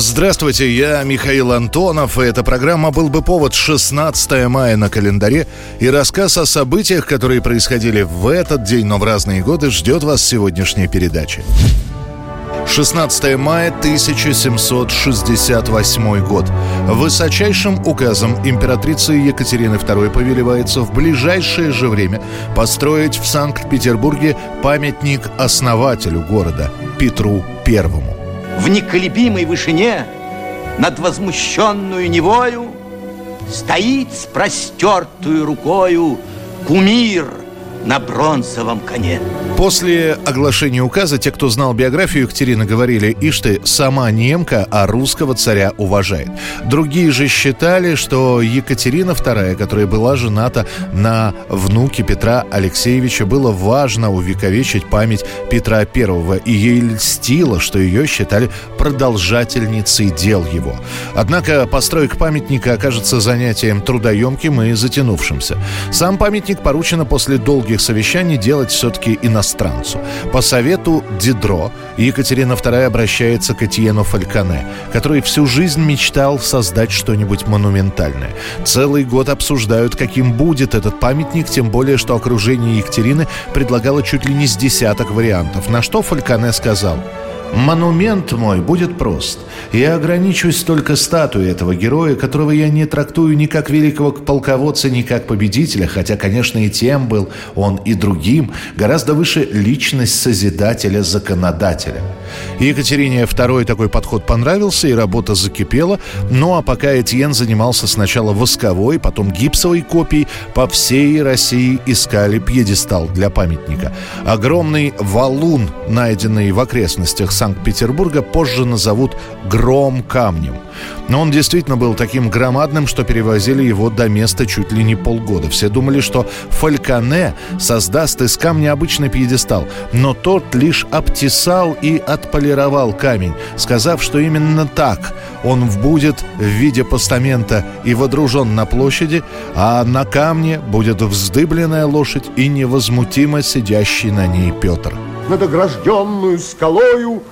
Здравствуйте, я Михаил Антонов, и эта программа «Был бы повод» 16 мая на календаре, и рассказ о событиях, которые происходили в этот день, но в разные годы, ждет вас сегодняшняя передача. 16 мая 1768 год. Высочайшим указом императрицы Екатерины II повелевается в ближайшее же время построить в Санкт-Петербурге памятник основателю города Петру Первому в неколебимой вышине над возмущенную невою стоит с простертую рукою кумир – на бронзовом коне. После оглашения указа те, кто знал биографию Екатерины, говорили, ишь ты, сама немка, а русского царя уважает. Другие же считали, что Екатерина II, которая была жената на внуке Петра Алексеевича, было важно увековечить память Петра I, и ей льстило, что ее считали продолжательницей дел его. Однако постройка памятника окажется занятием трудоемким и затянувшимся. Сам памятник поручено после долгих таких совещаний делать все-таки иностранцу. По совету Дидро Екатерина II обращается к Этьену Фальконе, который всю жизнь мечтал создать что-нибудь монументальное. Целый год обсуждают, каким будет этот памятник, тем более, что окружение Екатерины предлагало чуть ли не с десяток вариантов, на что Фальконе сказал – Монумент мой будет прост. Я ограничусь только статуей этого героя, которого я не трактую ни как великого полководца, ни как победителя, хотя, конечно, и тем был он и другим, гораздо выше личность Созидателя-законодателя. Екатерине II такой подход понравился, и работа закипела. Ну а пока Этьен занимался сначала восковой, потом гипсовой копией, по всей России искали пьедестал для памятника. Огромный валун, найденный в окрестностях Санкт-Петербурга, позже назовут «гром камнем». Но он действительно был таким громадным, что перевозили его до места чуть ли не полгода. Все думали, что Фальконе создаст из камня обычный пьедестал, но тот лишь обтесал и отполировал камень, сказав, что именно так он будет в виде постамента и водружен на площади, а на камне будет вздыбленная лошадь и невозмутимо сидящий на ней Петр. Над огражденную скалою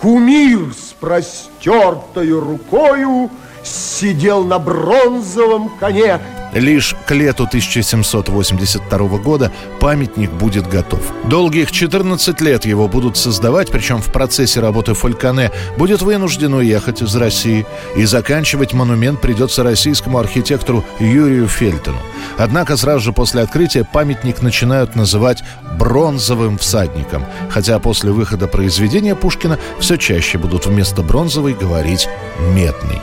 кумир с простертою рукою сидел на бронзовом коне Лишь к лету 1782 года памятник будет готов. Долгих 14 лет его будут создавать, причем в процессе работы Фолькане будет вынужден уехать из России. И заканчивать монумент придется российскому архитектору Юрию Фельтону. Однако сразу же после открытия памятник начинают называть бронзовым всадником. Хотя после выхода произведения Пушкина все чаще будут вместо бронзовой говорить медный.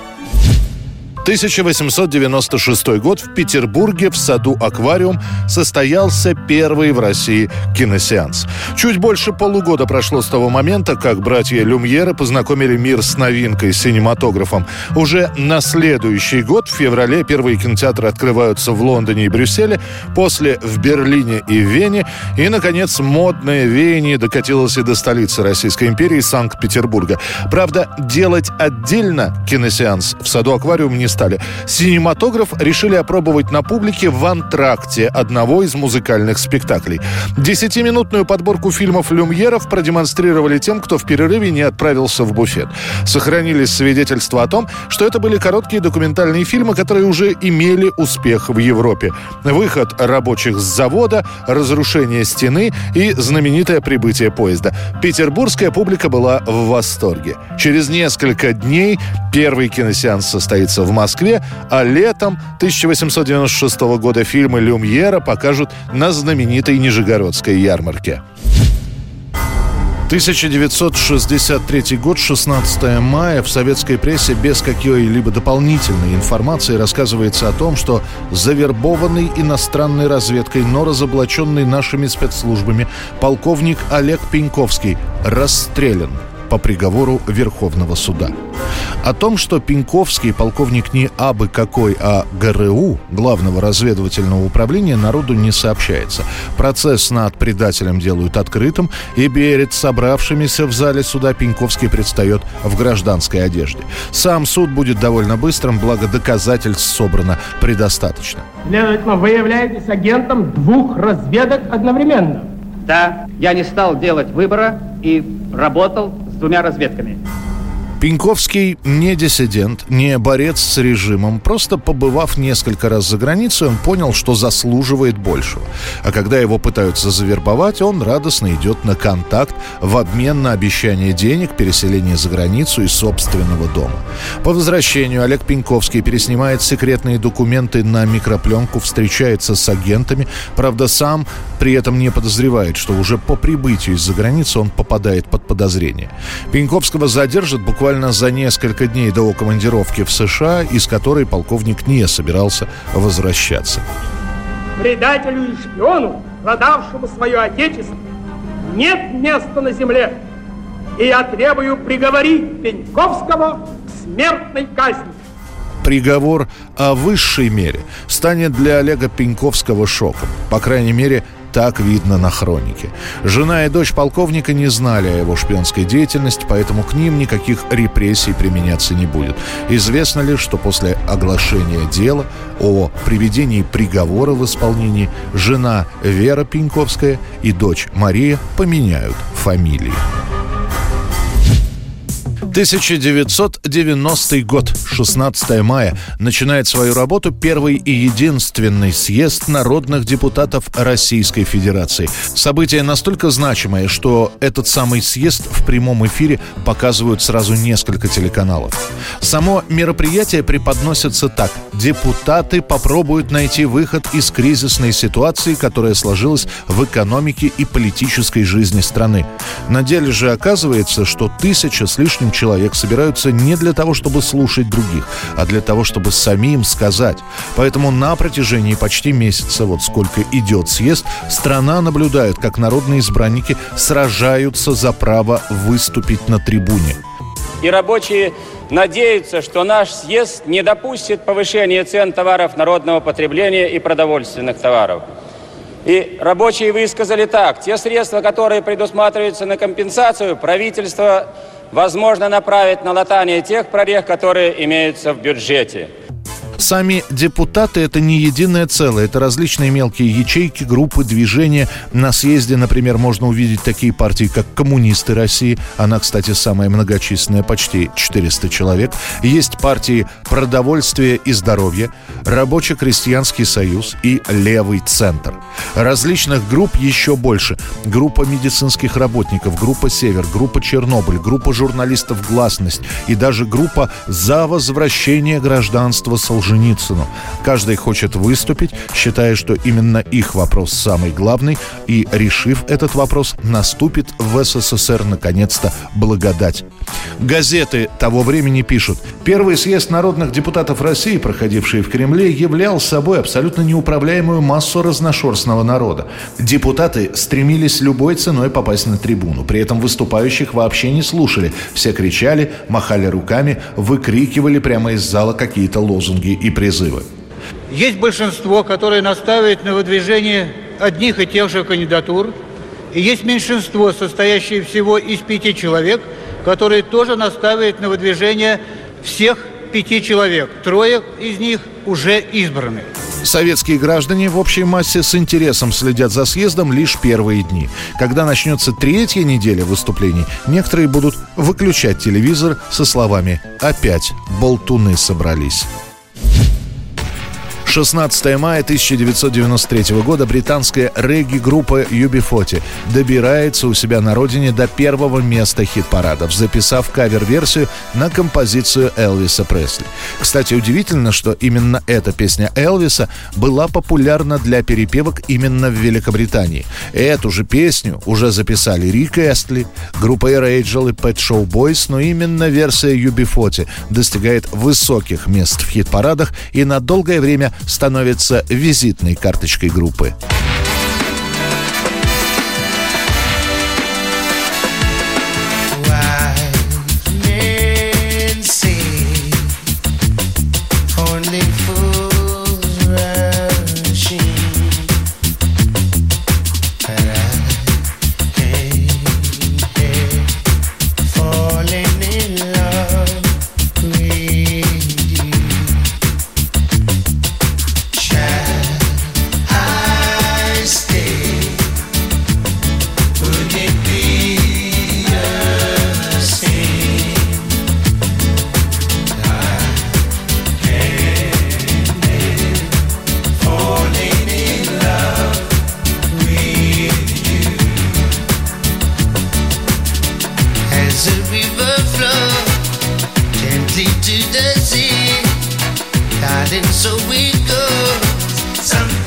1896 год в Петербурге в саду «Аквариум» состоялся первый в России киносеанс. Чуть больше полугода прошло с того момента, как братья Люмьеры познакомили мир с новинкой, синематографом. Уже на следующий год, в феврале, первые кинотеатры открываются в Лондоне и Брюсселе, после в Берлине и Вене, и, наконец, модное веяние докатилось и до столицы Российской империи Санкт-Петербурга. Правда, делать отдельно киносеанс в саду «Аквариум» не стали. Синематограф решили опробовать на публике в антракте одного из музыкальных спектаклей. Десятиминутную подборку фильмов Люмьеров продемонстрировали тем, кто в перерыве не отправился в буфет. Сохранились свидетельства о том, что это были короткие документальные фильмы, которые уже имели успех в Европе. Выход рабочих с завода, разрушение стены и знаменитое прибытие поезда. Петербургская публика была в восторге. Через несколько дней первый киносеанс состоится в Москве Москве, а летом 1896 года фильмы Люмьера покажут на знаменитой Нижегородской ярмарке. 1963 год, 16 мая. В советской прессе без какой-либо дополнительной информации рассказывается о том, что завербованный иностранной разведкой, но разоблаченный нашими спецслужбами полковник Олег Пеньковский расстрелян по приговору Верховного суда. О том, что Пеньковский полковник не абы какой, а ГРУ, Главного разведывательного управления, народу не сообщается. Процесс над предателем делают открытым, и перед собравшимися в зале суда Пеньковский предстает в гражданской одежде. Сам суд будет довольно быстрым, благо доказательств собрано предостаточно. Следовательно, вы являетесь агентом двух разведок одновременно. Да, я не стал делать выбора и работал двумя разведками. Пеньковский не диссидент, не борец с режимом. Просто побывав несколько раз за границей, он понял, что заслуживает большего. А когда его пытаются завербовать, он радостно идет на контакт в обмен на обещание денег, переселение за границу и собственного дома. По возвращению Олег Пеньковский переснимает секретные документы на микропленку, встречается с агентами. Правда, сам при этом не подозревает, что уже по прибытию из-за границы он попадает под подозрение. Пеньковского задержат буквально буквально за несколько дней до командировки в США, из которой полковник не собирался возвращаться. Предателю и шпиону, продавшему свое отечество, нет места на земле. И я требую приговорить Пеньковского к смертной казни приговор о высшей мере станет для Олега Пеньковского шоком. По крайней мере, так видно на хронике. Жена и дочь полковника не знали о его шпионской деятельности, поэтому к ним никаких репрессий применяться не будет. Известно лишь, что после оглашения дела о приведении приговора в исполнении жена Вера Пеньковская и дочь Мария поменяют фамилии. 1990 год, 16 мая, начинает свою работу первый и единственный съезд народных депутатов Российской Федерации. Событие настолько значимое, что этот самый съезд в прямом эфире показывают сразу несколько телеканалов. Само мероприятие преподносится так. Депутаты попробуют найти выход из кризисной ситуации, которая сложилась в экономике и политической жизни страны. На деле же оказывается, что тысяча с лишним человек собираются не для того, чтобы слушать других, а для того, чтобы самим сказать. Поэтому на протяжении почти месяца, вот сколько идет съезд, страна наблюдает, как народные избранники сражаются за право выступить на трибуне. И рабочие надеются, что наш съезд не допустит повышения цен товаров народного потребления и продовольственных товаров. И рабочие высказали так. Те средства, которые предусматриваются на компенсацию, правительство возможно направить на латание тех прорех, которые имеются в бюджете. Сами депутаты – это не единое целое, это различные мелкие ячейки, группы, движения. На съезде, например, можно увидеть такие партии, как «Коммунисты России». Она, кстати, самая многочисленная, почти 400 человек. Есть партии «Продовольствие и здоровье», «Рабоче-крестьянский союз» и «Левый центр». Различных групп еще больше. Группа медицинских работников, группа «Север», группа «Чернобыль», группа журналистов «Гласность» и даже группа «За возвращение гражданства Солженицына Солженицыну. Каждый хочет выступить, считая, что именно их вопрос самый главный, и, решив этот вопрос, наступит в СССР наконец-то благодать. Газеты того времени пишут, первый съезд народных депутатов России, проходивший в Кремле, являл собой абсолютно неуправляемую массу разношерстного народа. Депутаты стремились любой ценой попасть на трибуну. При этом выступающих вообще не слушали. Все кричали, махали руками, выкрикивали прямо из зала какие-то лозунги и призывы. Есть большинство, которое настаивает на выдвижении одних и тех же кандидатур, и есть меньшинство, состоящее всего из пяти человек, которые тоже настаивают на выдвижение всех пяти человек. Трое из них уже избраны. Советские граждане в общей массе с интересом следят за съездом лишь первые дни. Когда начнется третья неделя выступлений, некоторые будут выключать телевизор со словами «Опять болтуны собрались». 16 мая 1993 года британская регги-группа UB40 добирается у себя на родине до первого места хит-парадов, записав кавер-версию на композицию Элвиса Пресли. Кстати, удивительно, что именно эта песня Элвиса была популярна для перепевок именно в Великобритании. Эту же песню уже записали Рик Эстли, группа Angel и Pet Show Boys, но именно версия UB40 достигает высоких мест в хит-парадах и на долгое время становится визитной карточкой группы. so it goes. Sometimes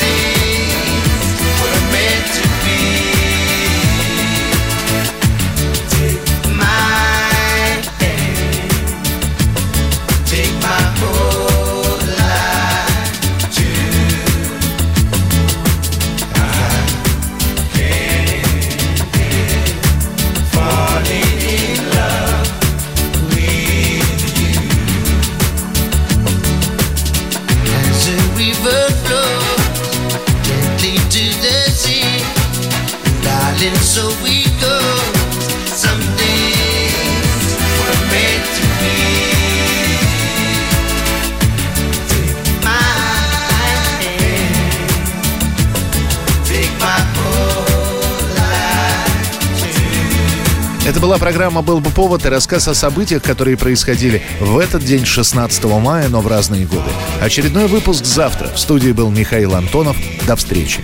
Это была программа «Был бы повод» и рассказ о событиях, которые происходили в этот день, 16 мая, но в разные годы. Очередной выпуск завтра. В студии был Михаил Антонов. До встречи.